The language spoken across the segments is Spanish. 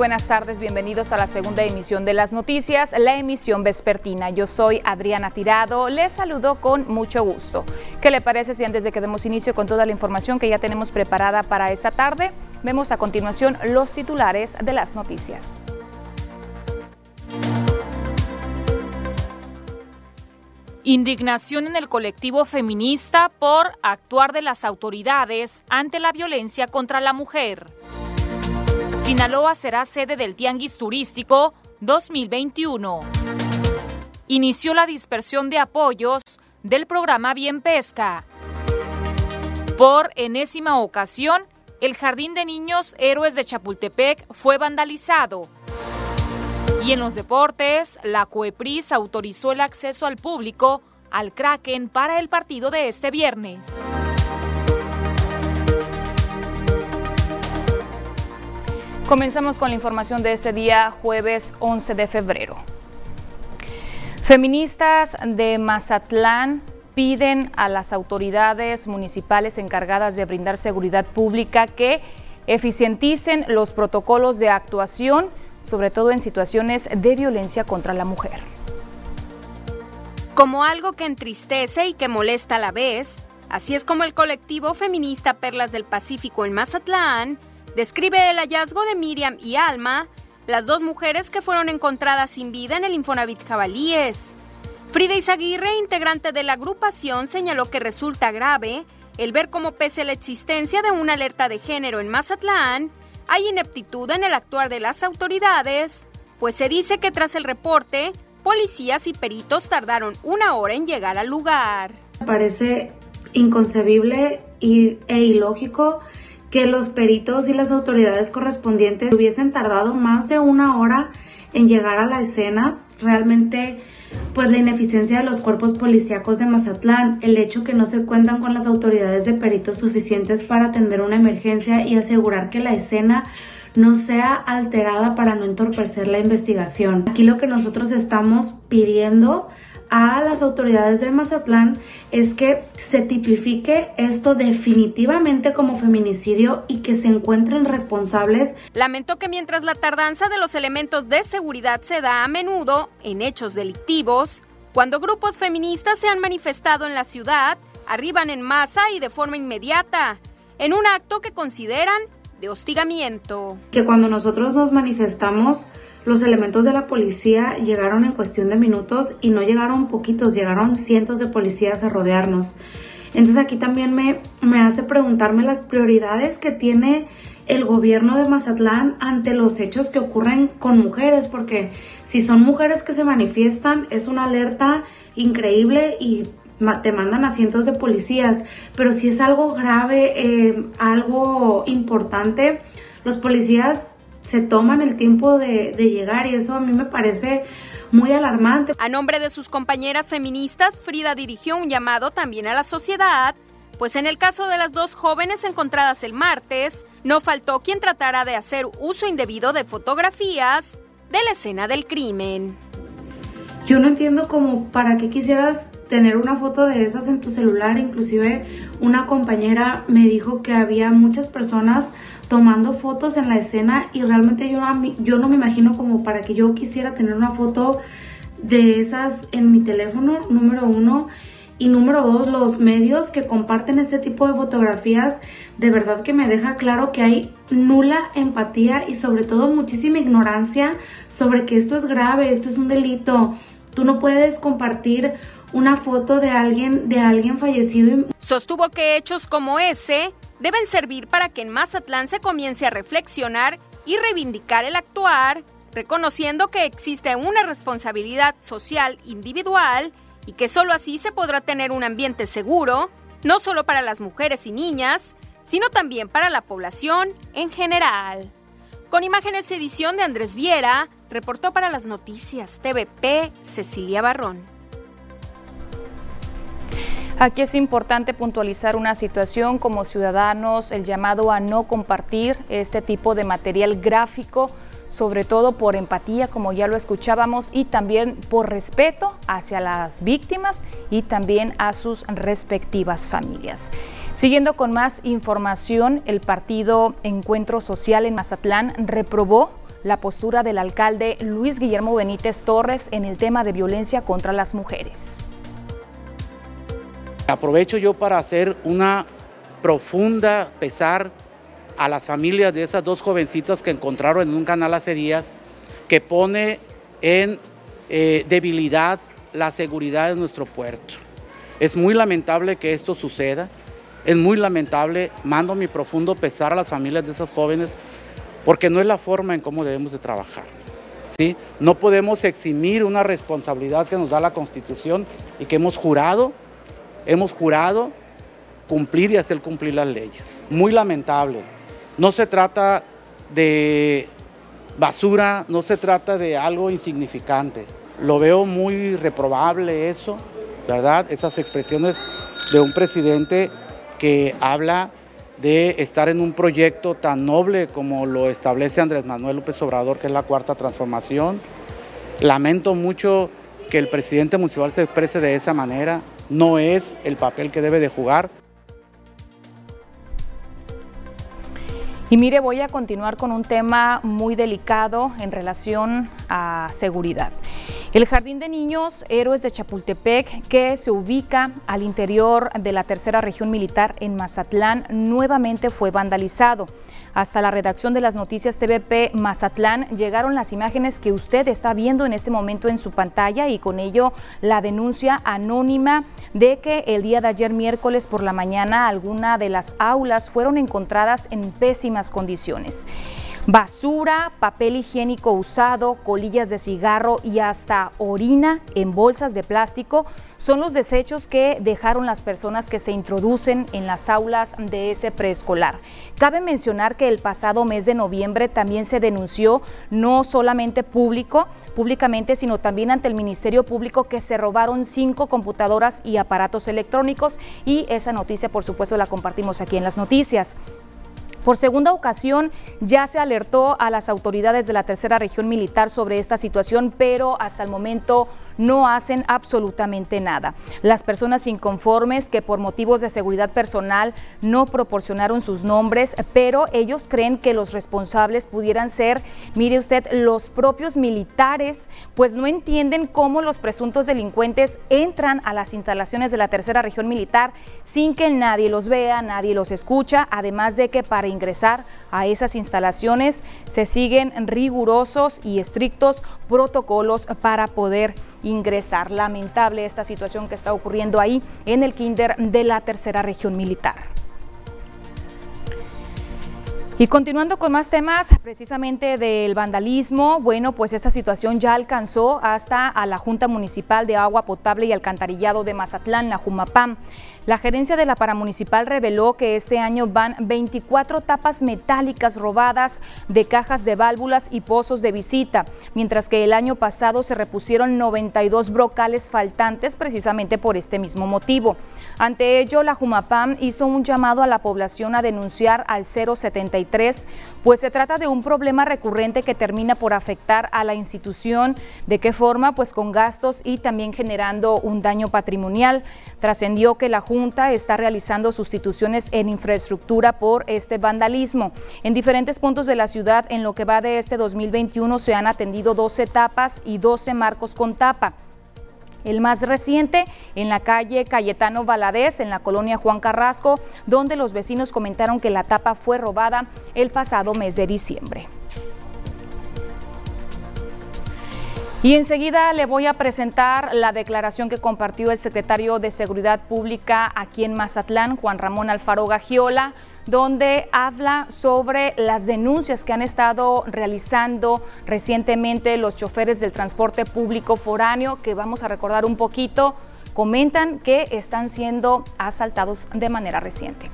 buenas tardes. Bienvenidos a la segunda emisión de las noticias, la emisión vespertina. Yo soy Adriana Tirado. Les saludo con mucho gusto. ¿Qué le parece si antes de que demos inicio con toda la información que ya tenemos preparada para esta tarde, vemos a continuación los titulares de las noticias? Indignación en el colectivo feminista por actuar de las autoridades ante la violencia contra la mujer. Sinaloa será sede del Tianguis Turístico 2021. Inició la dispersión de apoyos del programa Bien Pesca. Por enésima ocasión, el Jardín de Niños Héroes de Chapultepec fue vandalizado. Y en los deportes, la COEPRIS autorizó el acceso al público al Kraken para el partido de este viernes. Comenzamos con la información de este día, jueves 11 de febrero. Feministas de Mazatlán piden a las autoridades municipales encargadas de brindar seguridad pública que eficienticen los protocolos de actuación, sobre todo en situaciones de violencia contra la mujer. Como algo que entristece y que molesta a la vez, así es como el colectivo feminista Perlas del Pacífico en Mazatlán describe el hallazgo de Miriam y Alma, las dos mujeres que fueron encontradas sin vida en el Infonavit Jabalíes. Frida Izaguirre, integrante de la agrupación, señaló que resulta grave el ver cómo pese la existencia de una alerta de género en Mazatlán, hay ineptitud en el actuar de las autoridades, pues se dice que tras el reporte, policías y peritos tardaron una hora en llegar al lugar. Parece inconcebible e ilógico que los peritos y las autoridades correspondientes hubiesen tardado más de una hora en llegar a la escena. Realmente, pues la ineficiencia de los cuerpos policíacos de Mazatlán, el hecho que no se cuentan con las autoridades de peritos suficientes para atender una emergencia y asegurar que la escena no sea alterada para no entorpecer la investigación. Aquí lo que nosotros estamos pidiendo a las autoridades de Mazatlán es que se tipifique esto definitivamente como feminicidio y que se encuentren responsables. Lamentó que mientras la tardanza de los elementos de seguridad se da a menudo en hechos delictivos, cuando grupos feministas se han manifestado en la ciudad, arriban en masa y de forma inmediata, en un acto que consideran de hostigamiento. Que cuando nosotros nos manifestamos, los elementos de la policía llegaron en cuestión de minutos y no llegaron poquitos, llegaron cientos de policías a rodearnos. Entonces aquí también me, me hace preguntarme las prioridades que tiene el gobierno de Mazatlán ante los hechos que ocurren con mujeres, porque si son mujeres que se manifiestan, es una alerta increíble y te mandan a cientos de policías, pero si es algo grave, eh, algo importante, los policías se toman el tiempo de, de llegar y eso a mí me parece muy alarmante. A nombre de sus compañeras feministas, Frida dirigió un llamado también a la sociedad, pues en el caso de las dos jóvenes encontradas el martes, no faltó quien tratara de hacer uso indebido de fotografías de la escena del crimen. Yo no entiendo cómo para qué quisieras tener una foto de esas en tu celular. Inclusive una compañera me dijo que había muchas personas tomando fotos en la escena y realmente yo, yo no me imagino como para que yo quisiera tener una foto de esas en mi teléfono, número uno. Y número dos, los medios que comparten este tipo de fotografías, de verdad que me deja claro que hay nula empatía y sobre todo muchísima ignorancia sobre que esto es grave, esto es un delito. Tú no puedes compartir una foto de alguien, de alguien fallecido. Sostuvo que hechos como ese deben servir para que en Mazatlán se comience a reflexionar y reivindicar el actuar, reconociendo que existe una responsabilidad social individual y que solo así se podrá tener un ambiente seguro, no solo para las mujeres y niñas, sino también para la población en general. Con imágenes edición de Andrés Viera, reportó para las noticias TVP Cecilia Barrón. Aquí es importante puntualizar una situación como ciudadanos, el llamado a no compartir este tipo de material gráfico sobre todo por empatía, como ya lo escuchábamos, y también por respeto hacia las víctimas y también a sus respectivas familias. Siguiendo con más información, el partido Encuentro Social en Mazatlán reprobó la postura del alcalde Luis Guillermo Benítez Torres en el tema de violencia contra las mujeres. Aprovecho yo para hacer una profunda pesar a las familias de esas dos jovencitas que encontraron en un canal hace días, que pone en eh, debilidad la seguridad de nuestro puerto. Es muy lamentable que esto suceda, es muy lamentable, mando mi profundo pesar a las familias de esas jóvenes, porque no es la forma en cómo debemos de trabajar. ¿sí? No podemos eximir una responsabilidad que nos da la Constitución y que hemos jurado, hemos jurado cumplir y hacer cumplir las leyes. Muy lamentable. No se trata de basura, no se trata de algo insignificante. Lo veo muy reprobable eso, ¿verdad? Esas expresiones de un presidente que habla de estar en un proyecto tan noble como lo establece Andrés Manuel López Obrador, que es la cuarta transformación. Lamento mucho que el presidente municipal se exprese de esa manera. No es el papel que debe de jugar. Y mire, voy a continuar con un tema muy delicado en relación a seguridad. El Jardín de Niños Héroes de Chapultepec, que se ubica al interior de la tercera región militar en Mazatlán, nuevamente fue vandalizado. Hasta la redacción de las noticias TVP Mazatlán llegaron las imágenes que usted está viendo en este momento en su pantalla y con ello la denuncia anónima de que el día de ayer miércoles por la mañana alguna de las aulas fueron encontradas en pésimas condiciones. Basura, papel higiénico usado, colillas de cigarro y hasta orina en bolsas de plástico son los desechos que dejaron las personas que se introducen en las aulas de ese preescolar. Cabe mencionar que el pasado mes de noviembre también se denunció no solamente público, públicamente, sino también ante el Ministerio Público que se robaron cinco computadoras y aparatos electrónicos y esa noticia por supuesto la compartimos aquí en las noticias. Por segunda ocasión ya se alertó a las autoridades de la tercera región militar sobre esta situación, pero hasta el momento no hacen absolutamente nada. Las personas inconformes que por motivos de seguridad personal no proporcionaron sus nombres, pero ellos creen que los responsables pudieran ser, mire usted, los propios militares, pues no entienden cómo los presuntos delincuentes entran a las instalaciones de la tercera región militar sin que nadie los vea, nadie los escucha, además de que para ingresar a esas instalaciones se siguen rigurosos y estrictos protocolos para poder ingresar. Lamentable esta situación que está ocurriendo ahí en el kinder de la tercera región militar. Y continuando con más temas, precisamente del vandalismo, bueno, pues esta situación ya alcanzó hasta a la Junta Municipal de Agua Potable y Alcantarillado de Mazatlán, la Jumapam. La gerencia de la paramunicipal reveló que este año van 24 tapas metálicas robadas de cajas de válvulas y pozos de visita, mientras que el año pasado se repusieron 92 brocales faltantes precisamente por este mismo motivo. Ante ello, la Jumapam hizo un llamado a la población a denunciar al 073, pues se trata de un problema recurrente que termina por afectar a la institución. ¿De qué forma? Pues con gastos y también generando un daño patrimonial. Trascendió que la Junta está realizando sustituciones en infraestructura por este vandalismo. En diferentes puntos de la ciudad, en lo que va de este 2021, se han atendido 12 tapas y 12 marcos con tapa. El más reciente en la calle Cayetano Valadez, en la colonia Juan Carrasco, donde los vecinos comentaron que la tapa fue robada el pasado mes de diciembre. Y enseguida le voy a presentar la declaración que compartió el secretario de Seguridad Pública aquí en Mazatlán, Juan Ramón Alfaro Gagiola, donde habla sobre las denuncias que han estado realizando recientemente los choferes del transporte público foráneo, que vamos a recordar un poquito, comentan que están siendo asaltados de manera reciente.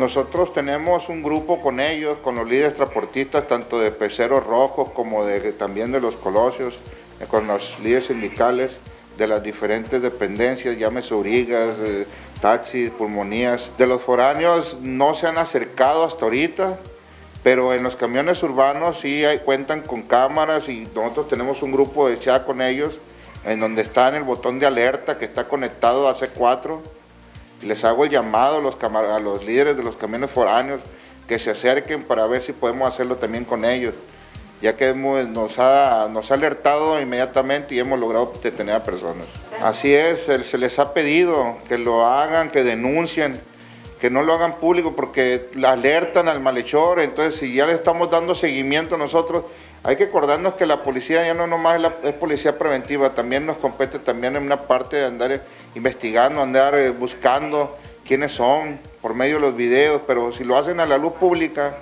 Nosotros tenemos un grupo con ellos, con los líderes transportistas, tanto de peceros rojos como de, también de los colosios, eh, con los líderes sindicales de las diferentes dependencias, llámese urigas, eh, taxis, pulmonías. De los foráneos no se han acercado hasta ahorita, pero en los camiones urbanos sí cuentan con cámaras y nosotros tenemos un grupo de chat con ellos en donde está en el botón de alerta que está conectado a C4 y les hago el llamado a los, a los líderes de los camiones foráneos que se acerquen para ver si podemos hacerlo también con ellos, ya que nos, ha, nos ha alertado inmediatamente y hemos logrado detener a personas. Así es, se les ha pedido que lo hagan, que denuncien que no lo hagan público porque alertan al malhechor, entonces si ya le estamos dando seguimiento nosotros, hay que acordarnos que la policía ya no nomás es, policía preventiva, también nos compete también en una parte de andar investigando, andar eh, buscando quiénes son por medio de los videos, pero si lo hacen a la luz pública,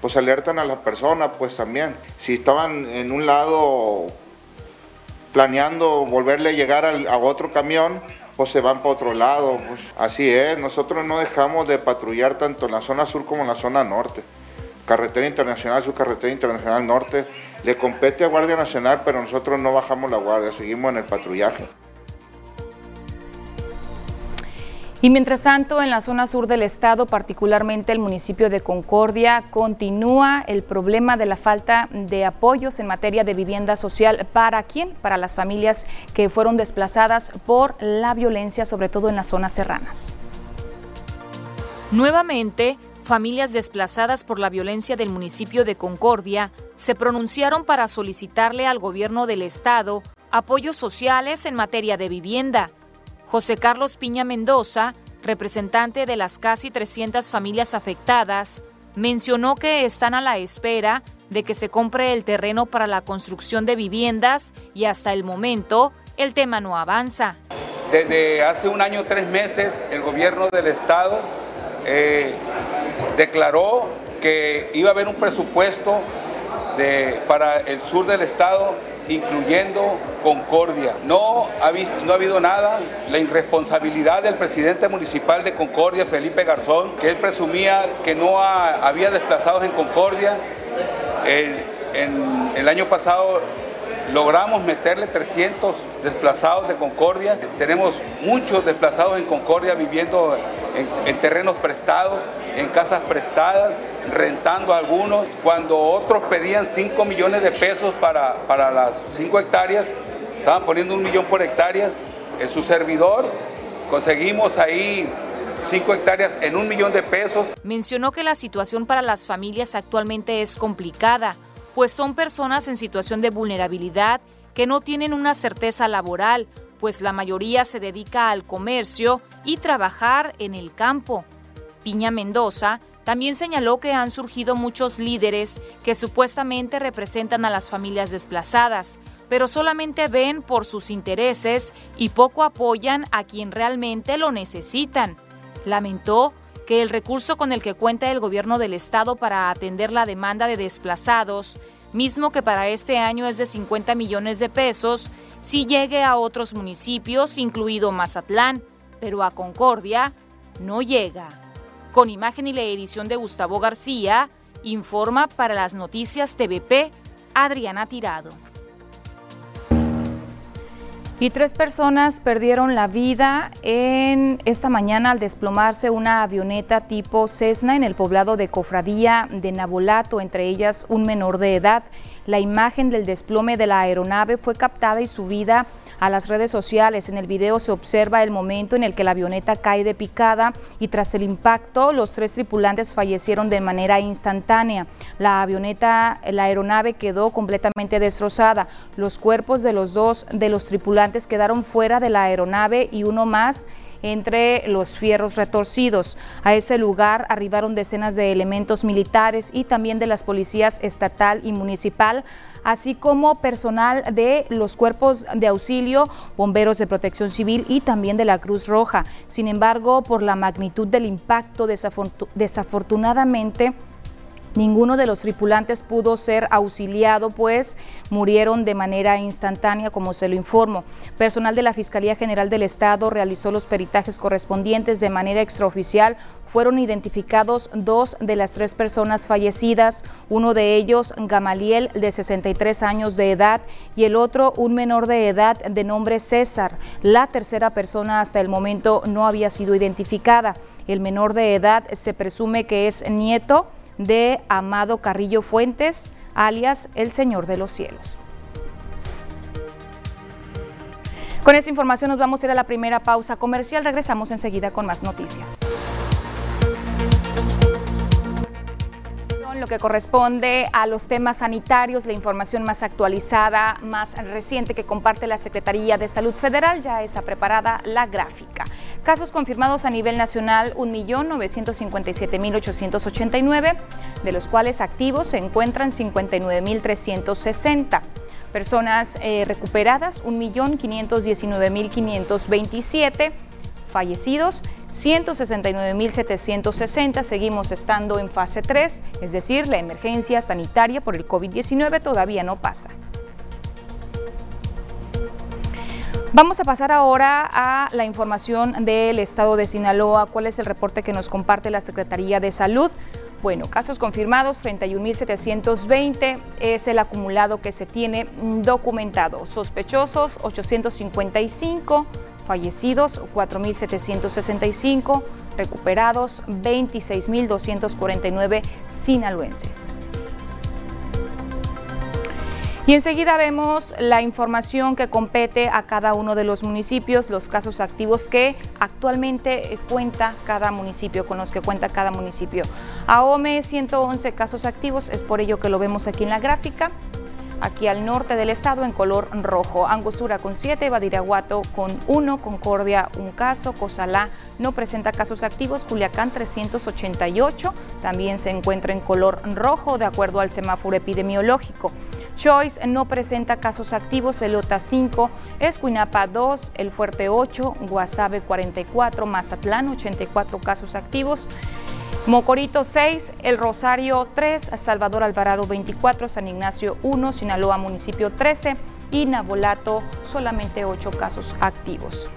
pues alertan a las personas, pues también. Si estaban en un lado planeando volverle a llegar a otro camión, pues se van para otro lado. Pues. Así es, nosotros no dejamos de patrullar tanto en la zona sur como en la zona norte. Carretera Internacional Sur, Carretera Internacional Norte, le compete a Guardia Nacional, pero nosotros no bajamos la guardia, seguimos en el patrullaje. Y mientras tanto, en la zona sur del estado, particularmente el municipio de Concordia, continúa el problema de la falta de apoyos en materia de vivienda social. ¿Para quién? Para las familias que fueron desplazadas por la violencia, sobre todo en las zonas serranas. Nuevamente, familias desplazadas por la violencia del municipio de Concordia se pronunciaron para solicitarle al gobierno del estado apoyos sociales en materia de vivienda. José Carlos Piña Mendoza, representante de las casi 300 familias afectadas, mencionó que están a la espera de que se compre el terreno para la construcción de viviendas y hasta el momento el tema no avanza. Desde hace un año, tres meses, el gobierno del estado eh, declaró que iba a haber un presupuesto de, para el sur del estado incluyendo Concordia. No ha, no ha habido nada, la irresponsabilidad del presidente municipal de Concordia, Felipe Garzón, que él presumía que no había desplazados en Concordia. en el año pasado logramos meterle 300 desplazados de Concordia. Tenemos muchos desplazados en Concordia viviendo en, terrenos prestados, en casas prestadas, rentando algunos, cuando otros pedían 5 millones de pesos para, para las 5 hectáreas, estaban poniendo un millón por hectárea. En su servidor conseguimos ahí 5 hectáreas en un millón de pesos. Mencionó que la situación para las familias actualmente es complicada pues son personas en situación de vulnerabilidad que no tienen una certeza laboral, pues la mayoría se dedica al comercio y trabajar en el campo. Piña Mendoza también señaló que han surgido muchos líderes que supuestamente representan a las familias desplazadas, pero solamente ven por sus intereses y poco apoyan a quien realmente lo necesitan. Lamentó que el recurso con el que cuenta el gobierno del estado para atender la demanda de desplazados, mismo que para este año es de 50 millones de pesos, sí llegue a otros municipios, incluido Mazatlán, pero a Concordia no llega. Con imagen y la edición de Gustavo García, informa para las noticias TVP Adriana Tirado. Y tres personas perdieron la vida en esta mañana al desplomarse una avioneta tipo Cessna en el poblado de Cofradía de Nabolato, entre ellas un menor de edad. La imagen del desplome de la aeronave fue captada y subida a las redes sociales. En el video se observa el momento en el que la avioneta cae de picada y tras el impacto los tres tripulantes fallecieron de manera instantánea. La avioneta, la aeronave quedó completamente destrozada. Los cuerpos de los dos de los tripulantes quedaron fuera de la aeronave y uno más entre los fierros retorcidos. A ese lugar arribaron decenas de elementos militares y también de las policías estatal y municipal, así como personal de los cuerpos de auxilio, bomberos de protección civil y también de la Cruz Roja. Sin embargo, por la magnitud del impacto, desafortunadamente, Ninguno de los tripulantes pudo ser auxiliado, pues murieron de manera instantánea, como se lo informó. Personal de la Fiscalía General del Estado realizó los peritajes correspondientes de manera extraoficial. Fueron identificados dos de las tres personas fallecidas, uno de ellos Gamaliel, de 63 años de edad, y el otro un menor de edad de nombre César. La tercera persona hasta el momento no había sido identificada. El menor de edad se presume que es nieto de Amado Carrillo Fuentes, alias el Señor de los Cielos. Con esta información nos vamos a ir a la primera pausa comercial. Regresamos enseguida con más noticias. Lo que corresponde a los temas sanitarios, la información más actualizada, más reciente que comparte la Secretaría de Salud Federal, ya está preparada la gráfica. Casos confirmados a nivel nacional, 1.957.889, de los cuales activos se encuentran 59.360. Personas eh, recuperadas, 1.519.527. Fallecidos, 169.760. Seguimos estando en fase 3, es decir, la emergencia sanitaria por el COVID-19 todavía no pasa. Vamos a pasar ahora a la información del estado de Sinaloa. ¿Cuál es el reporte que nos comparte la Secretaría de Salud? Bueno, casos confirmados 31.720 es el acumulado que se tiene documentado. Sospechosos 855 fallecidos 4.765, recuperados 26.249 sinaloenses. Y enseguida vemos la información que compete a cada uno de los municipios, los casos activos que actualmente cuenta cada municipio, con los que cuenta cada municipio. AOME 111 casos activos, es por ello que lo vemos aquí en la gráfica aquí al norte del estado en color rojo. Angostura con 7, Badiraguato con 1, Concordia un caso, Cozalá no presenta casos activos, Culiacán 388 también se encuentra en color rojo de acuerdo al semáforo epidemiológico. Choice no presenta casos activos, Elota 5, Escuinapa 2, El Fuerte 8, Guasave 44, Mazatlán 84 casos activos. Mocorito 6, El Rosario 3, Salvador Alvarado 24, San Ignacio 1, Sinaloa municipio 13 y Nabolato solamente 8 casos activos.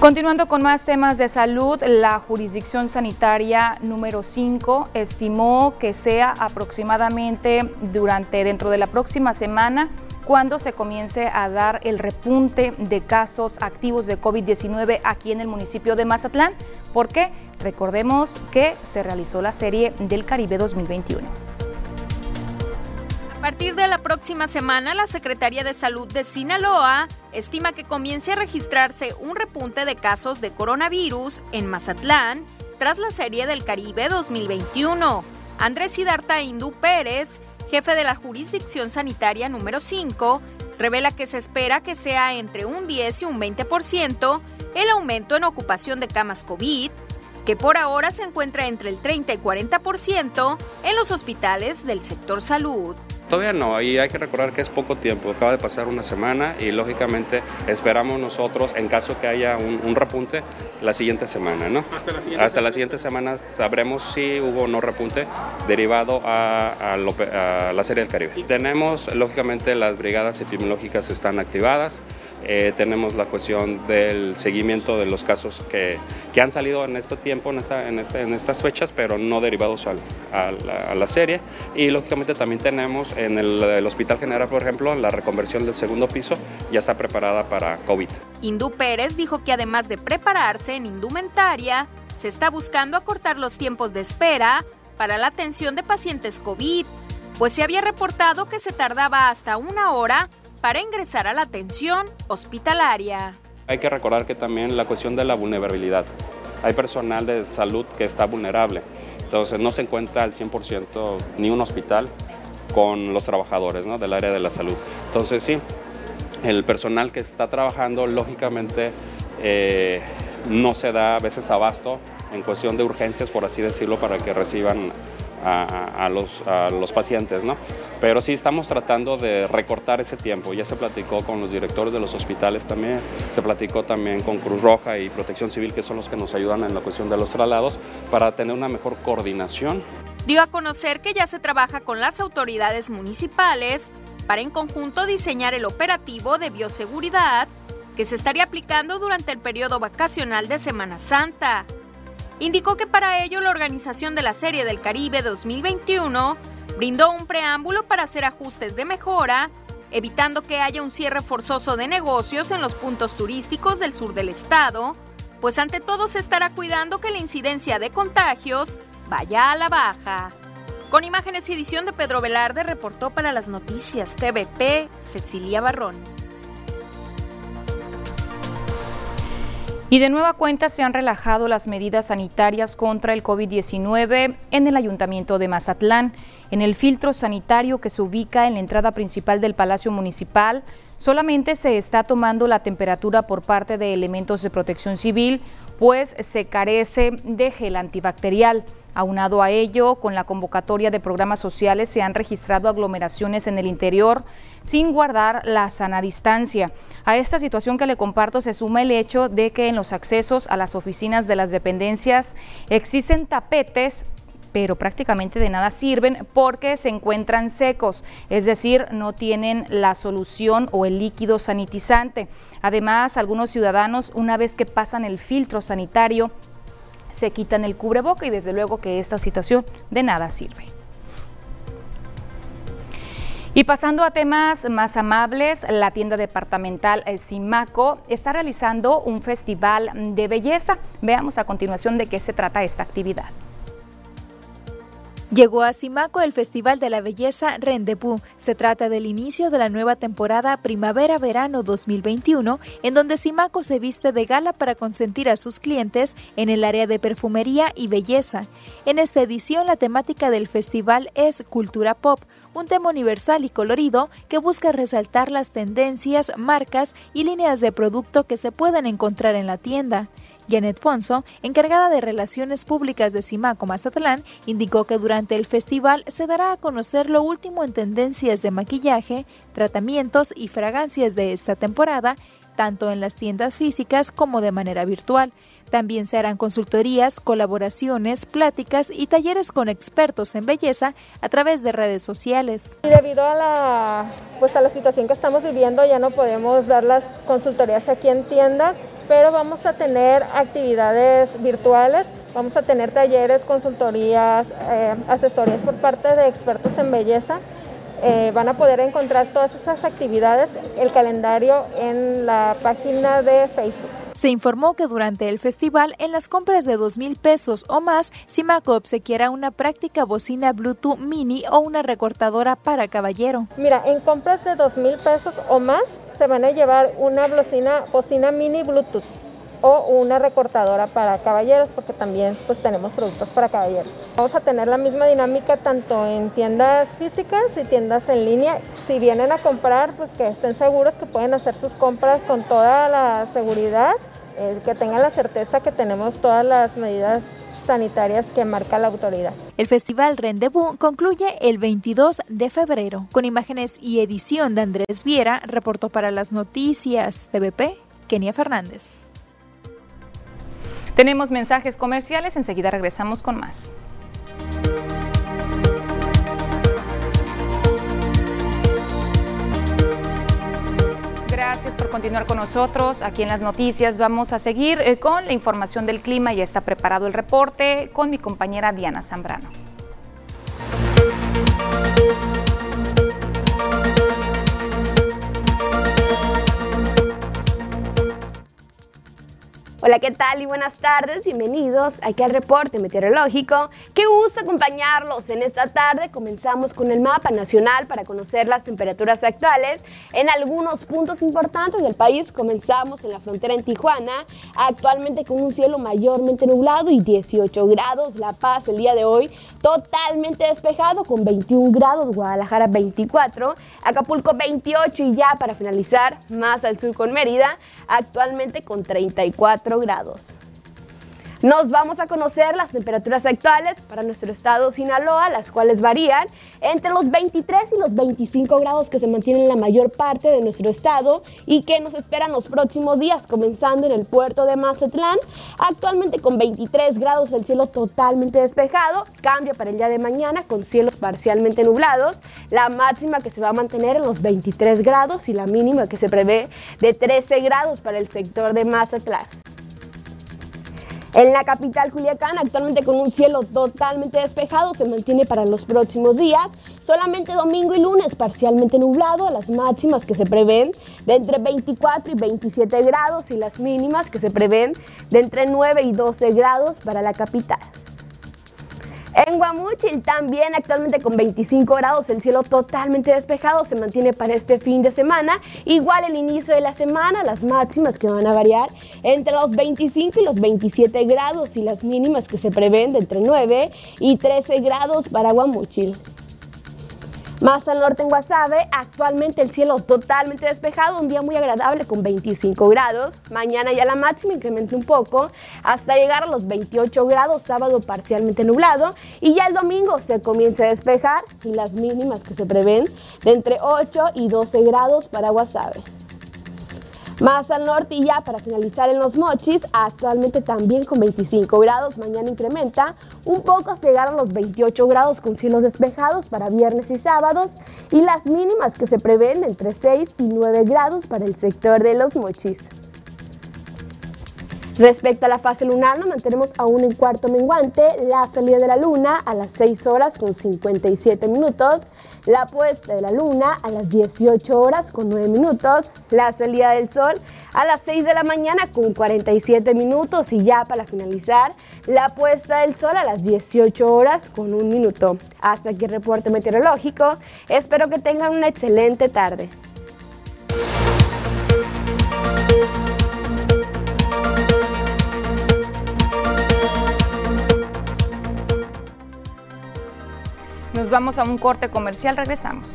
Continuando con más temas de salud, la jurisdicción sanitaria número 5 estimó que sea aproximadamente durante dentro de la próxima semana cuando se comience a dar el repunte de casos activos de COVID-19 aquí en el municipio de Mazatlán, porque recordemos que se realizó la serie del Caribe 2021. A partir de la próxima semana, la Secretaría de Salud de Sinaloa estima que comience a registrarse un repunte de casos de coronavirus en Mazatlán tras la serie del Caribe 2021. Andrés Sidarta Hindú Pérez jefe de la jurisdicción sanitaria número 5, revela que se espera que sea entre un 10 y un 20% el aumento en ocupación de camas COVID, que por ahora se encuentra entre el 30 y 40% en los hospitales del sector salud. Todavía no, y hay que recordar que es poco tiempo, acaba de pasar una semana y lógicamente esperamos nosotros, en caso que haya un, repunte, la siguiente semana, ¿no? Hasta la siguiente, semana sabremos si hubo o no repunte derivado a, la serie del Caribe. Tenemos, lógicamente, las brigadas epidemiológicas están activadas, eh, tenemos la cuestión del seguimiento de los casos que, que han salido en este tiempo, en, esta, en, este, en estas fechas, pero no derivados a, la, a la serie, y lógicamente también tenemos en el, Hospital General, por ejemplo, la reconversión del segundo piso ya está preparada para COVID. Hindú Pérez dijo que además de prepararse en indumentaria, se está buscando acortar los tiempos de espera para la atención de pacientes COVID, pues se había reportado que se tardaba hasta una hora para ingresar a la atención hospitalaria. Hay que recordar que también la cuestión de la vulnerabilidad. Hay personal de salud que está vulnerable, entonces no se encuentra al 100% ni un hospital con los trabajadores del área de la salud. Entonces sí, el personal que está trabajando lógicamente eh, no se da a veces abasto en cuestión de urgencias, por así decirlo, para que reciban a, los, pacientes, ¿no? Pero sí estamos tratando de recortar ese tiempo. Ya se platicó con los directores de los hospitales también, se platicó también con Cruz Roja y Protección Civil, que son los que nos ayudan en la cuestión de los traslados, para tener una mejor coordinación dio a conocer que ya se trabaja con las autoridades municipales para en conjunto diseñar el operativo de bioseguridad que se estaría aplicando durante el periodo vacacional de Semana Santa. Indicó que para ello la organización de la Serie del Caribe 2021 brindó un preámbulo para hacer ajustes de mejora, evitando que haya un cierre forzoso de negocios en los puntos turísticos del sur del estado, pues ante todo se estará cuidando que la incidencia de contagios vaya a la baja. Con imágenes y edición de Pedro Velarde reportó para las noticias TVP Cecilia Barrón. Y de nueva cuenta se han relajado las medidas sanitarias contra el COVID-19 en el Ayuntamiento de Mazatlán. En el filtro sanitario que se ubica en la entrada principal del Palacio Municipal, solamente se está tomando la temperatura por parte de elementos de protección civil, pues se carece de gel antibacterial. Aunado a ello, con la convocatoria de programas sociales se han registrado aglomeraciones en el interior sin guardar la sana distancia. A esta situación que le comparto se suma el hecho de que en los accesos a las oficinas de las dependencias existen tapetes pero prácticamente de nada sirven porque se encuentran secos, es decir, no tienen la solución o el líquido sanitizante. Además, algunos ciudadanos, una vez que pasan el filtro sanitario, se quitan el cubreboca y desde luego que esta situación de nada sirve. Y pasando a temas más amables, la tienda departamental Simaco está realizando un festival de belleza. Veamos a continuación de qué se trata esta actividad. Llegó a Simaco el Festival de la Belleza Rendezvous. Se trata del inicio de la nueva temporada Primavera-Verano 2021, en donde Simaco se viste de gala para consentir a sus clientes en el área de perfumería y belleza. En esta edición, la temática del festival es Cultura Pop, un tema universal y colorido que busca resaltar las tendencias, marcas y líneas de producto que se pueden encontrar en la tienda. Janet Ponzo, encargada de Relaciones Públicas de Simaco Mazatlán, indicó que durante el festival se dará a conocer lo último en tendencias de maquillaje, tratamientos y fragancias de esta temporada, tanto en las tiendas físicas como de manera virtual. También se harán consultorías, colaboraciones, pláticas y talleres con expertos en belleza a través de redes sociales. Debido a la, pues a la situación que estamos viviendo ya no podemos dar las consultorías aquí en tienda, pero vamos a tener actividades virtuales, vamos a tener talleres, consultorías, eh, asesorías por parte de expertos en belleza. Eh, van a poder encontrar todas esas actividades, el calendario en la página de Facebook. Se informó que durante el festival, en las compras de dos mil pesos o más, Simaco obsequiará una práctica bocina Bluetooth mini o una recortadora para caballero. Mira, en compras de dos mil pesos o más, se van a llevar una bocina, bocina mini Bluetooth o una recortadora para caballeros, porque también pues tenemos productos para caballeros. Vamos a tener la misma dinámica tanto en tiendas físicas y tiendas en línea. Si vienen a comprar, pues que estén seguros que pueden hacer sus compras con toda la seguridad, eh, que tengan la certeza que tenemos todas las medidas sanitarias que marca la autoridad. El Festival Rendezvous concluye el 22 de febrero. Con imágenes y edición de Andrés Viera, reportó para las noticias TVP, Kenia Fernández. Tenemos mensajes comerciales, enseguida regresamos con más. Gracias por continuar con nosotros. Aquí en las noticias vamos a seguir eh, con la información del clima. Ya está preparado el reporte con mi compañera Diana Zambrano. Hola, ¿qué tal y buenas tardes? Bienvenidos aquí al reporte meteorológico. Qué gusto acompañarlos en esta tarde. Comenzamos con el mapa nacional para conocer las temperaturas actuales en algunos puntos importantes del país. Comenzamos en la frontera en Tijuana, actualmente con un cielo mayormente nublado y 18 grados. La Paz el día de hoy totalmente despejado con 21 grados. Guadalajara 24, Acapulco 28 y ya para finalizar más al sur con Mérida, actualmente con 34 grados. Nos vamos a conocer las temperaturas actuales para nuestro estado Sinaloa, las cuales varían entre los 23 y los 25 grados que se mantienen en la mayor parte de nuestro estado y que nos esperan los próximos días, comenzando en el puerto de Mazatlán, actualmente con 23 grados el cielo totalmente despejado, cambia para el día de mañana con cielos parcialmente nublados, la máxima que se va a mantener en los 23 grados y la mínima que se prevé de 13 grados para el sector de Mazatlán. En la capital Culiacán, actualmente con un cielo totalmente despejado, se mantiene para los próximos días. Solamente domingo y lunes parcialmente nublado, las máximas que se prevén de entre 24 y 27 grados y las mínimas que se prevén de entre 9 y 12 grados para la capital. En Guamuchil también actualmente con 25 grados, el cielo totalmente despejado se mantiene para este fin de semana. Igual el inicio de la semana, las máximas que van a variar entre los 25 y los 27 grados y las mínimas que se prevén de entre 9 y 13 grados para Guamuchil. Más al norte en Guasave, actualmente el cielo totalmente despejado, un día muy agradable con 25 grados. Mañana ya la máxima incrementa un poco hasta llegar a los 28 grados, sábado parcialmente nublado. Y ya el domingo se comienza a despejar y las mínimas que se prevén de entre 8 y 12 grados para Guasave. Más al norte y ya para finalizar en los mochis, actualmente también con 25 grados, mañana incrementa. Un poco hasta llegar a los 28 grados con cielos despejados para viernes y sábados. Y las mínimas que se prevén entre 6 y 9 grados para el sector de los mochis. Respecto a la fase lunar, nos mantenemos aún en cuarto menguante, la salida de la luna a las 6 horas con 57 minutos, la puesta de la luna a las 18 horas con 9 minutos, la salida del sol a las 6 de la mañana con 47 minutos y ya para finalizar, la puesta del sol a las 18 horas con 1 minuto. Hasta aquí el reporte meteorológico, espero que tengan una excelente tarde. Nos vamos a un corte comercial, regresamos.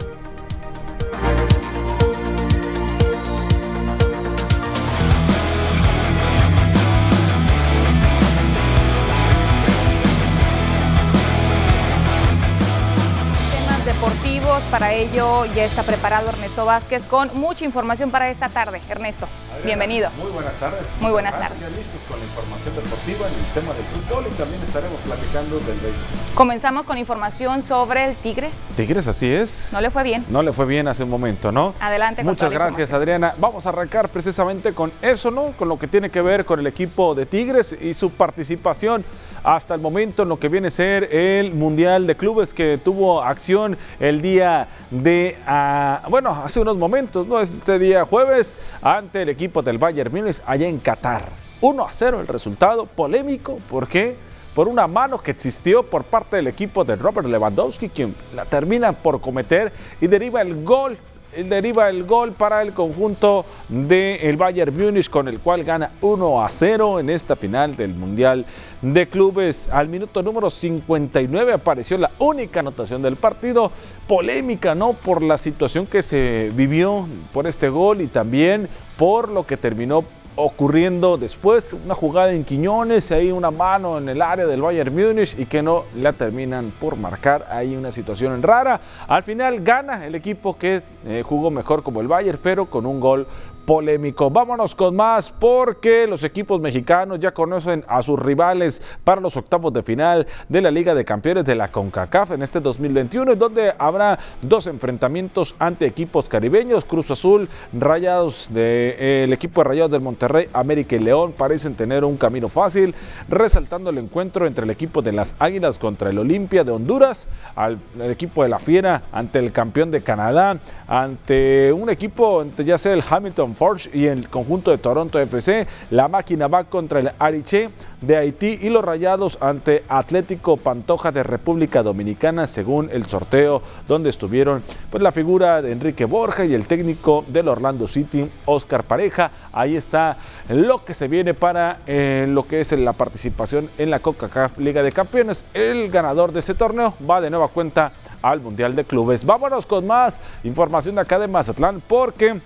Temas deportivos, para ello ya está preparado Ernesto Vázquez con mucha información para esta tarde. Ernesto, bienvenido. Muy buenas tardes. Muy buenas tardes. gracias. Ya listos con la información deportiva en el tema del fútbol y también estaremos platicando del béisbol. Comenzamos con información sobre el Tigres. Tigres, así es. No le fue bien. No le fue bien hace un momento, ¿no? Adelante con Muchas toda gracias. Adriana. Vamos a arrancar precisamente con eso, ¿no? Con lo que tiene que ver con el equipo de Tigres y su participación hasta el momento en lo que viene a ser el Mundial de Clubes que tuvo acción el día de, ah, bueno, hace unos momentos, ¿no? Este día jueves ante el equipo del Bayern Múnich allá en Qatar. 1 a 0 el resultado, polémico, ¿por qué? Por una mano que existió por parte del equipo de Robert Lewandowski, quien la termina por cometer y deriva el gol deriva el gol para el conjunto del Bayern Múnich, con el cual gana 1 a 0 en esta final del Mundial de Clubes. Al minuto número 59 apareció la única anotación del partido. Polémica, ¿no? Por la situación que se vivió por este gol y también por lo que terminó ocurriendo después, una jugada en Quiñones, ahí una mano en el área del Bayern Múnich y que no la terminan por marcar, ahí una situación rara. Al final gana el equipo que eh, jugó mejor como el Bayern, pero con un gol polémico. Vámonos con más porque los equipos mexicanos ya conocen a sus rivales para los octavos de final de la Liga de Campeones de la CONCACAF en este 2021, en donde habrá dos enfrentamientos ante equipos caribeños, Cruz Azul, Rayados del equipo de Rayados del Monterrey, América y León parecen tener un camino fácil, resaltando el encuentro entre el equipo de las Águilas contra el Olimpia de Honduras, al el equipo de la Fiera ante el campeón de Canadá, ante un equipo, ya sea el Hamilton Forge y el conjunto de Toronto FC, la máquina va contra el Ariche de Haití y los Rayados ante Atlético Pantoja de República Dominicana según el sorteo donde estuvieron pues la figura de Enrique Borja y el técnico del Orlando City Oscar Pareja. Ahí está lo que se viene para eh, lo que es la participación en la CONCACAF Liga de Campeones. El ganador de ese torneo va de nueva cuenta al Mundial de Clubes. Vámonos con más información de acá de Mazatlán porque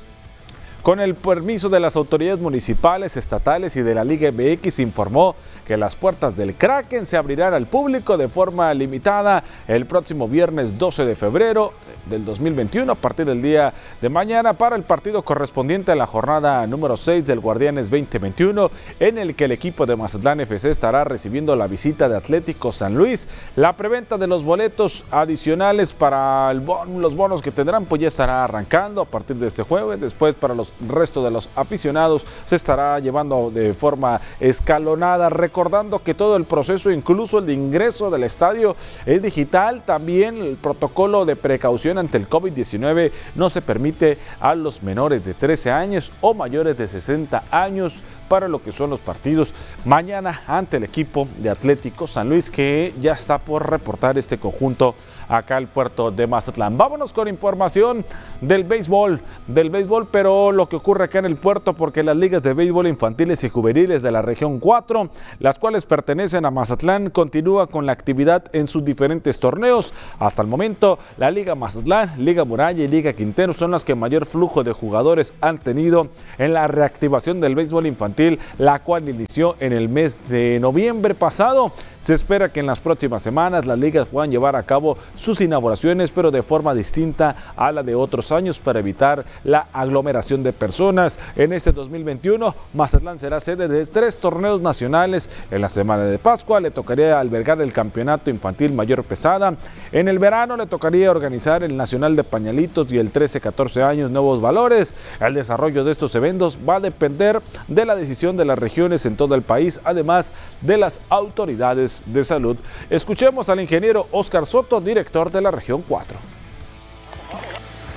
con el permiso de las autoridades municipales, estatales y de la Liga MX, informó que las puertas del Kraken se abrirán al público de forma limitada el próximo viernes 12 de febrero del 2021 a partir del día de mañana para el partido correspondiente a la jornada número 6 del Guardianes 2021 en el que el equipo de Mazatlán FC estará recibiendo la visita de Atlético San Luis. La preventa de los boletos adicionales para los bonos que tendrán pues ya estará arrancando a partir de este jueves, después para los resto de los aficionados se estará llevando de forma escalonada, recordando que todo el proceso, incluso el de ingreso del estadio, es digital. También el protocolo de precaución ante el COVID-19 no se permite a los menores de 13 años o mayores de 60 años para lo que son los partidos mañana ante el equipo de Atlético San Luis que ya está por reportar este conjunto acá al puerto de Mazatlán. Vámonos con información del béisbol, del béisbol, pero lo que ocurre acá en el puerto porque las ligas de béisbol infantiles y juveniles de la región 4, las cuales pertenecen a Mazatlán, continúa con la actividad en sus diferentes torneos. Hasta el momento, la Liga Mazatlán, Liga Muralla y Liga Quintero son las que mayor flujo de jugadores han tenido en la reactivación del béisbol infantil, la cual inició en el mes de noviembre pasado. Se espera que en las próximas semanas las ligas puedan llevar a cabo sus inauguraciones, pero de forma distinta a la de otros años para evitar la aglomeración de personas. En este 2021, Mazatlán será sede de tres torneos nacionales. En la semana de Pascua le tocaría albergar el campeonato infantil mayor pesada. En el verano le tocaría organizar el Nacional de Pañalitos y el 13-14 años Nuevos Valores. El desarrollo de estos eventos va a depender de la decisión de las regiones en todo el país, además de las autoridades de Salud. Escuchemos al ingeniero Oscar Soto, director de la región 4.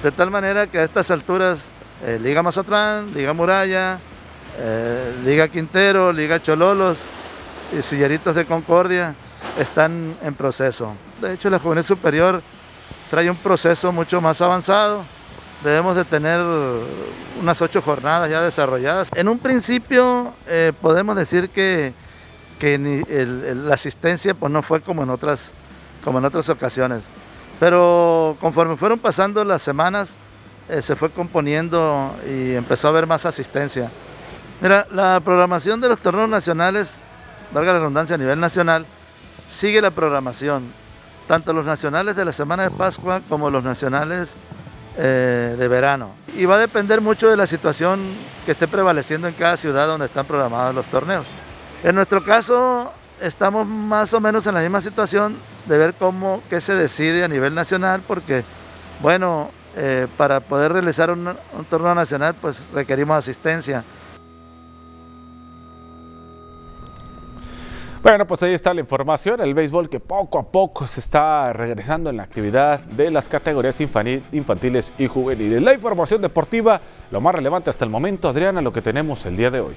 De tal manera que a estas alturas, eh, Liga Mazatlán, Liga Muralla, eh, Liga Quintero, Liga Chololos y Silleritos de Concordia están en proceso. De hecho, la Juvenil Superior trae un proceso mucho más avanzado. Debemos de tener unas ocho jornadas ya desarrolladas. En un principio eh, podemos decir que que la asistencia pues no fue como en otras como en otras ocasiones. Pero conforme fueron pasando las semanas, eh, se fue componiendo y empezó a haber más asistencia. Mira, la programación de los torneos nacionales, valga la redundancia a nivel nacional, sigue la programación, tanto los nacionales de la semana de Pascua como los nacionales eh, de verano. Y va a depender mucho de la situación que esté prevaleciendo en cada ciudad donde están programados los torneos. En nuestro caso, estamos más o menos en la misma situación de ver cómo, qué se decide a nivel nacional, porque, bueno, eh, para poder realizar un, un torneo nacional, pues requerimos asistencia. Bueno, pues ahí está la información, el béisbol que poco a poco se está regresando en la actividad de las categorías infantiles y juveniles. La información deportiva, lo más relevante hasta el momento, Adriana, lo que tenemos el día de hoy.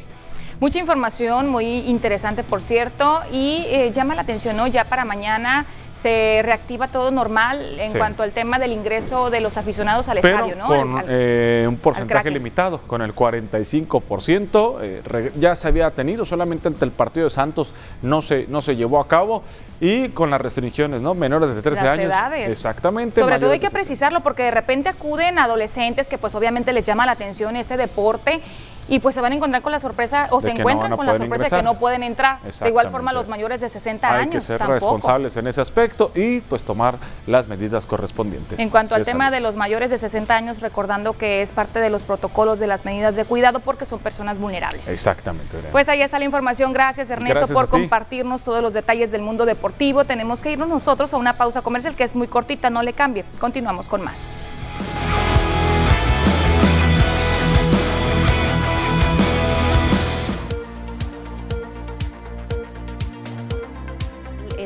Mucha información, muy interesante por cierto, y eh, llama la atención, ¿no? Ya para mañana se reactiva todo normal en cuanto al tema del ingreso de los aficionados al estadio, ¿no? Con eh, un porcentaje limitado, con el 45%, eh, ya se había tenido, solamente ante el partido de Santos no se, no se llevó a cabo y con las restricciones, ¿no? Menores de 13 años. Exactamente. Sobre todo hay que precisarlo porque de repente acuden adolescentes que pues obviamente les llama la atención ese deporte y pues se van a encontrar con la sorpresa o se encuentran con la sorpresa de que no pueden entrar. De igual forma los mayores de 60 años. Hay que ser responsables en ese aspecto y pues tomar las medidas correspondientes. En cuanto al tema de los mayores de 60 años, recordando que es parte de los protocolos de las medidas de cuidado porque son personas vulnerables. Exactamente. Pues ahí está la información. Gracias Ernesto por compartirnos todos los detalles del mundo deportivo. Tenemos que irnos nosotros a una pausa comercial que es muy cortita, no le cambie. Continuamos con más.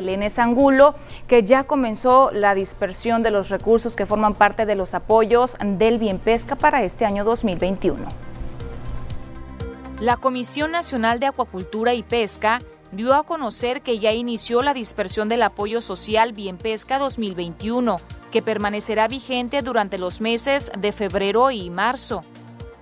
El Angulo, que ya comenzó la dispersión de los recursos que forman parte de los apoyos del Bien Pesca para este año 2021. La Comisión Nacional de Acuacultura y Pesca dio a conocer que ya inició la dispersión del apoyo social Bien Pesca 2021, que permanecerá vigente durante los meses de febrero y marzo.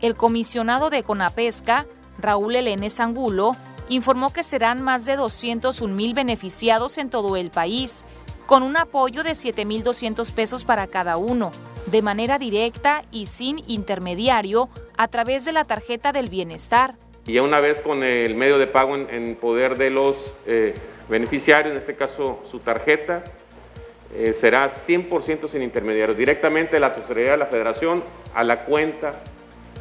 El comisionado de Conapesca, Raúl Elenes Angulo, informó que serán más de 201 mil beneficiados en todo el país, con un apoyo de 7.200 pesos para cada uno, de manera directa y sin intermediario, a través de la tarjeta del bienestar. Y ya una vez con el medio de pago en, poder de los eh, beneficiarios, en este caso su tarjeta, eh, será 100% sin intermediarios, directamente de la tesorería de la federación a la cuenta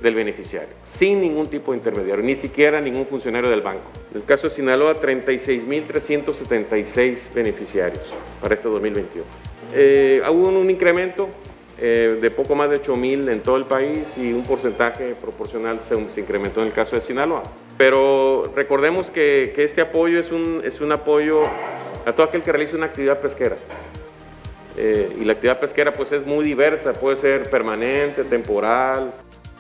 del beneficiario, sin ningún tipo de intermediario, ni siquiera ningún funcionario del banco. En el caso de Sinaloa, 36.376 beneficiarios para este 2021. Eh, hubo un incremento eh, de poco más de 8 mil en todo el país y un porcentaje proporcional se, se, incrementó en el caso de Sinaloa. Pero recordemos que, que este apoyo es un, es un apoyo a todo aquel que realiza una actividad pesquera. Eh, y la actividad pesquera pues es muy diversa, puede ser permanente, temporal.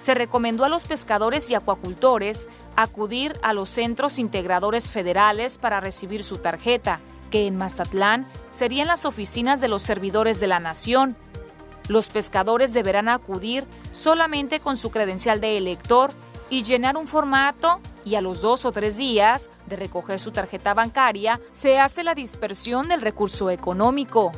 Se recomendó a los pescadores y acuacultores acudir a los centros integradores federales para recibir su tarjeta, que en Mazatlán serían las oficinas de los servidores de la nación. Los pescadores deberán acudir solamente con su credencial de elector y llenar un formato y a los dos o tres días de recoger su tarjeta bancaria se hace la dispersión del recurso económico.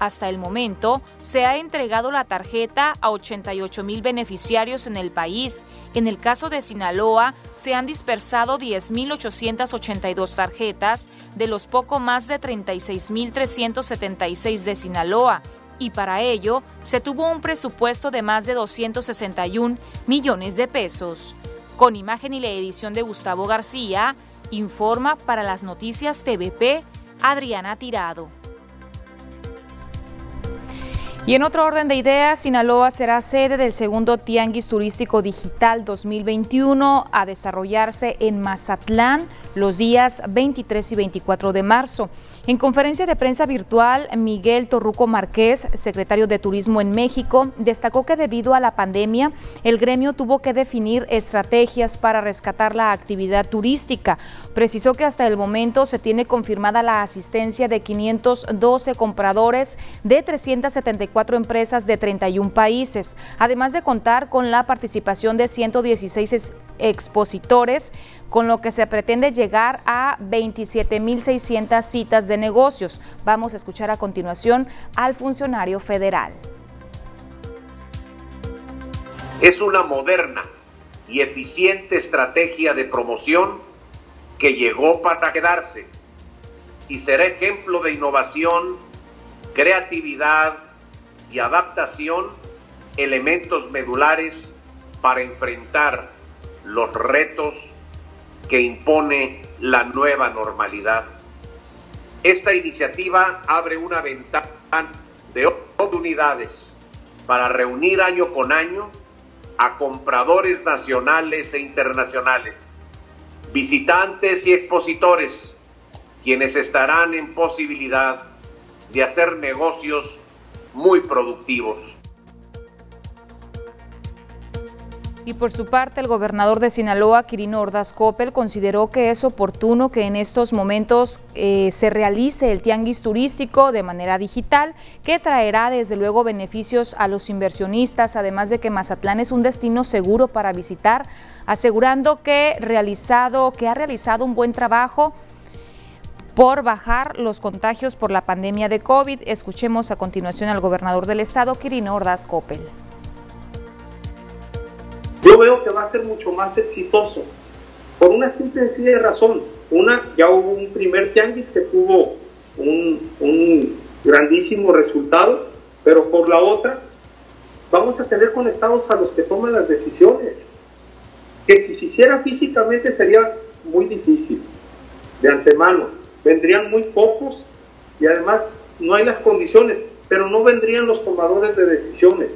Hasta el momento, se ha entregado la tarjeta a 88 mil beneficiarios en el país. En el caso de Sinaloa, se han dispersado 10.882 tarjetas de los poco más de 36.376 de Sinaloa. Y para ello, se tuvo un presupuesto de más de 261 millones de pesos. Con imagen y la edición de Gustavo García, informa para las noticias TVP Adriana Tirado. Y en otro orden de ideas, Sinaloa será sede del segundo Tianguis Turístico Digital 2021 a desarrollarse en Mazatlán los días 23 y 24 de marzo. En conferencia de prensa virtual, Miguel Torruco Márquez, secretario de Turismo en México, destacó que debido a la pandemia, el gremio tuvo que definir estrategias para rescatar la actividad turística. Precisó que hasta el momento se tiene confirmada la asistencia de 512 compradores de 374 empresas de 31 países, además de contar con la participación de 116 expositores con lo que se pretende llegar a 27.600 citas de negocios. Vamos a escuchar a continuación al funcionario federal. Es una moderna y eficiente estrategia de promoción que llegó para quedarse y será ejemplo de innovación, creatividad y adaptación, elementos medulares para enfrentar los retos que impone la nueva normalidad. Esta iniciativa abre una ventana de oportunidades para reunir año con año a compradores nacionales e internacionales, visitantes y expositores, quienes estarán en posibilidad de hacer negocios muy productivos. Y por su parte, el gobernador de Sinaloa, Quirino Ordaz Coppel, consideró que es oportuno que en estos momentos eh, se realice el tianguis turístico de manera digital, que traerá desde luego beneficios a los inversionistas, además de que Mazatlán es un destino seguro para visitar, asegurando que, realizado, que ha realizado un buen trabajo por bajar los contagios por la pandemia de COVID. Escuchemos a continuación al gobernador del estado, Quirino Ordaz Coppel. Yo veo que va a ser mucho más exitoso por una simple y sencilla razón. Una, ya hubo un primer tianguis que tuvo un, un grandísimo resultado, pero por la otra, vamos a tener conectados a los que toman las decisiones. Que si se hiciera físicamente sería muy difícil, de antemano. Vendrían muy pocos y además no hay las condiciones, pero no vendrían los tomadores de decisiones.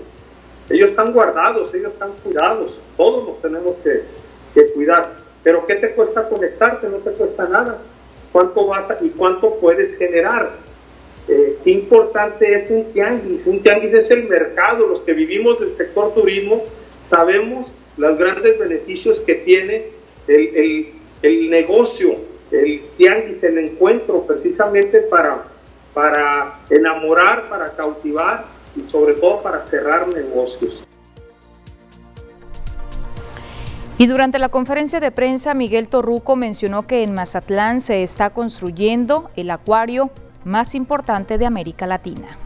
Ellos están guardados, ellos están cuidados, todos los tenemos que, cuidar. Pero ¿qué te cuesta conectarte? No te cuesta nada. ¿Cuánto vas a, y cuánto puedes generar? Eh, qué importante es un tianguis. Un tianguis es el mercado. Los que vivimos del sector turismo sabemos los grandes beneficios que tiene el, el, el negocio, el tianguis, el encuentro, precisamente para, para enamorar, para cautivar y sobre todo para cerrar negocios. Y durante la conferencia de prensa, Miguel Torruco mencionó que en Mazatlán se está construyendo el acuario más importante de América Latina.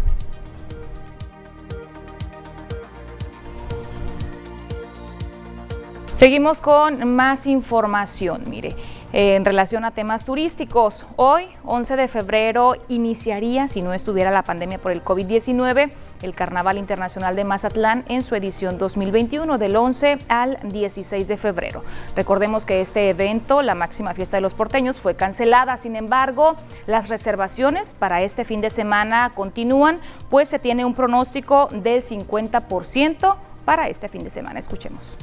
Seguimos con más información. Mire, en relación a temas turísticos. Hoy, 11 de febrero, iniciaría, si no estuviera la pandemia por el COVID-19, el Carnaval Internacional de Mazatlán en su edición 2021 del 11 al 16 de febrero. Recordemos que este evento, la máxima fiesta de los porteños, fue cancelada. Sin embargo, las reservaciones para este fin de semana continúan, pues se tiene un pronóstico del 50% para este fin de semana. Escuchemos.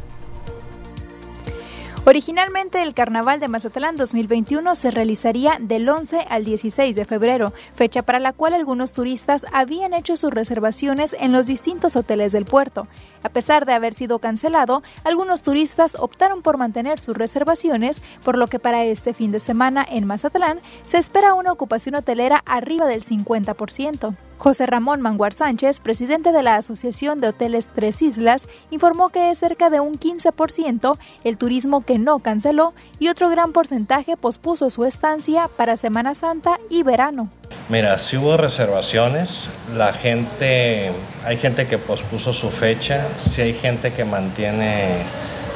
Originalmente el Carnaval de Mazatlán 2021 se realizaría del 11 al 16 de febrero, fecha para la cual algunos turistas habían hecho sus reservaciones en los distintos hoteles del puerto. A pesar de haber sido cancelado, algunos turistas optaron por mantener sus reservaciones, por lo que para este fin de semana en Mazatlán se espera una ocupación hotelera arriba del 50%. José Ramón Manguar Sánchez, presidente de la Asociación de Hoteles Tres Islas, informó que es cerca de un 15% el turismo que no canceló y otro gran porcentaje pospuso su estancia para Semana Santa y verano. Mira, si hubo reservaciones, la gente, hay gente que pospuso su fecha, si hay gente que mantiene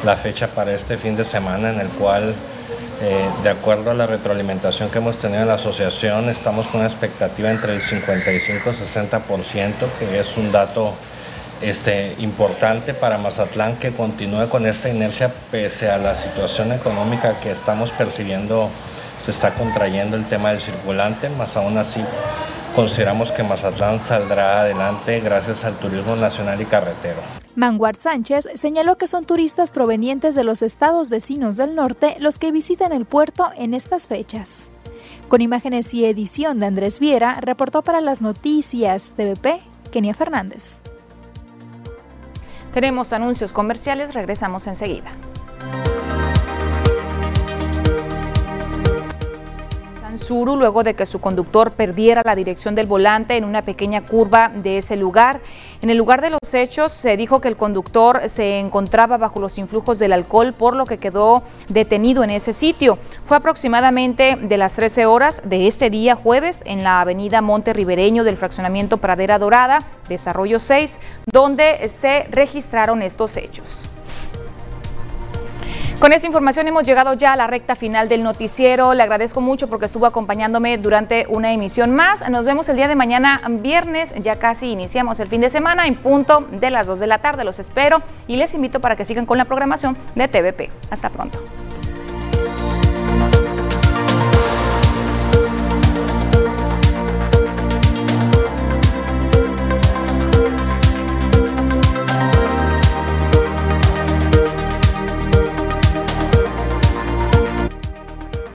la fecha para este fin de semana en el cual eh, de acuerdo a la retroalimentación que hemos tenido en la asociación, estamos con una expectativa entre el 55 y 60%, que es un dato este, importante para Mazatlán que continúe con esta inercia pese a la situación económica que estamos percibiendo, se está contrayendo el tema del circulante, más aún así consideramos que Mazatlán saldrá adelante gracias al turismo nacional y carretero. Manguard Sánchez señaló que son turistas provenientes de los estados vecinos del norte los que visitan el puerto en estas fechas. Con imágenes y edición de Andrés Viera, reportó para las noticias TVP Kenia Fernández. Tenemos anuncios comerciales, regresamos enseguida. Suru luego de que su conductor perdiera la dirección del volante en una pequeña curva de ese lugar. En el lugar de los hechos se dijo que el conductor se encontraba bajo los influjos del alcohol, por lo que quedó detenido en ese sitio. Fue aproximadamente de las 13 horas de este día jueves en la avenida Monte Ribereño del fraccionamiento Pradera Dorada, Desarrollo 6, donde se registraron estos hechos. Con esta información hemos llegado ya a la recta final del noticiero. Le agradezco mucho porque estuvo acompañándome durante una emisión más. Nos vemos el día de mañana, viernes. Ya casi iniciamos el fin de semana en punto de las 2 de la tarde. Los espero y les invito para que sigan con la programación de TVP. Hasta pronto.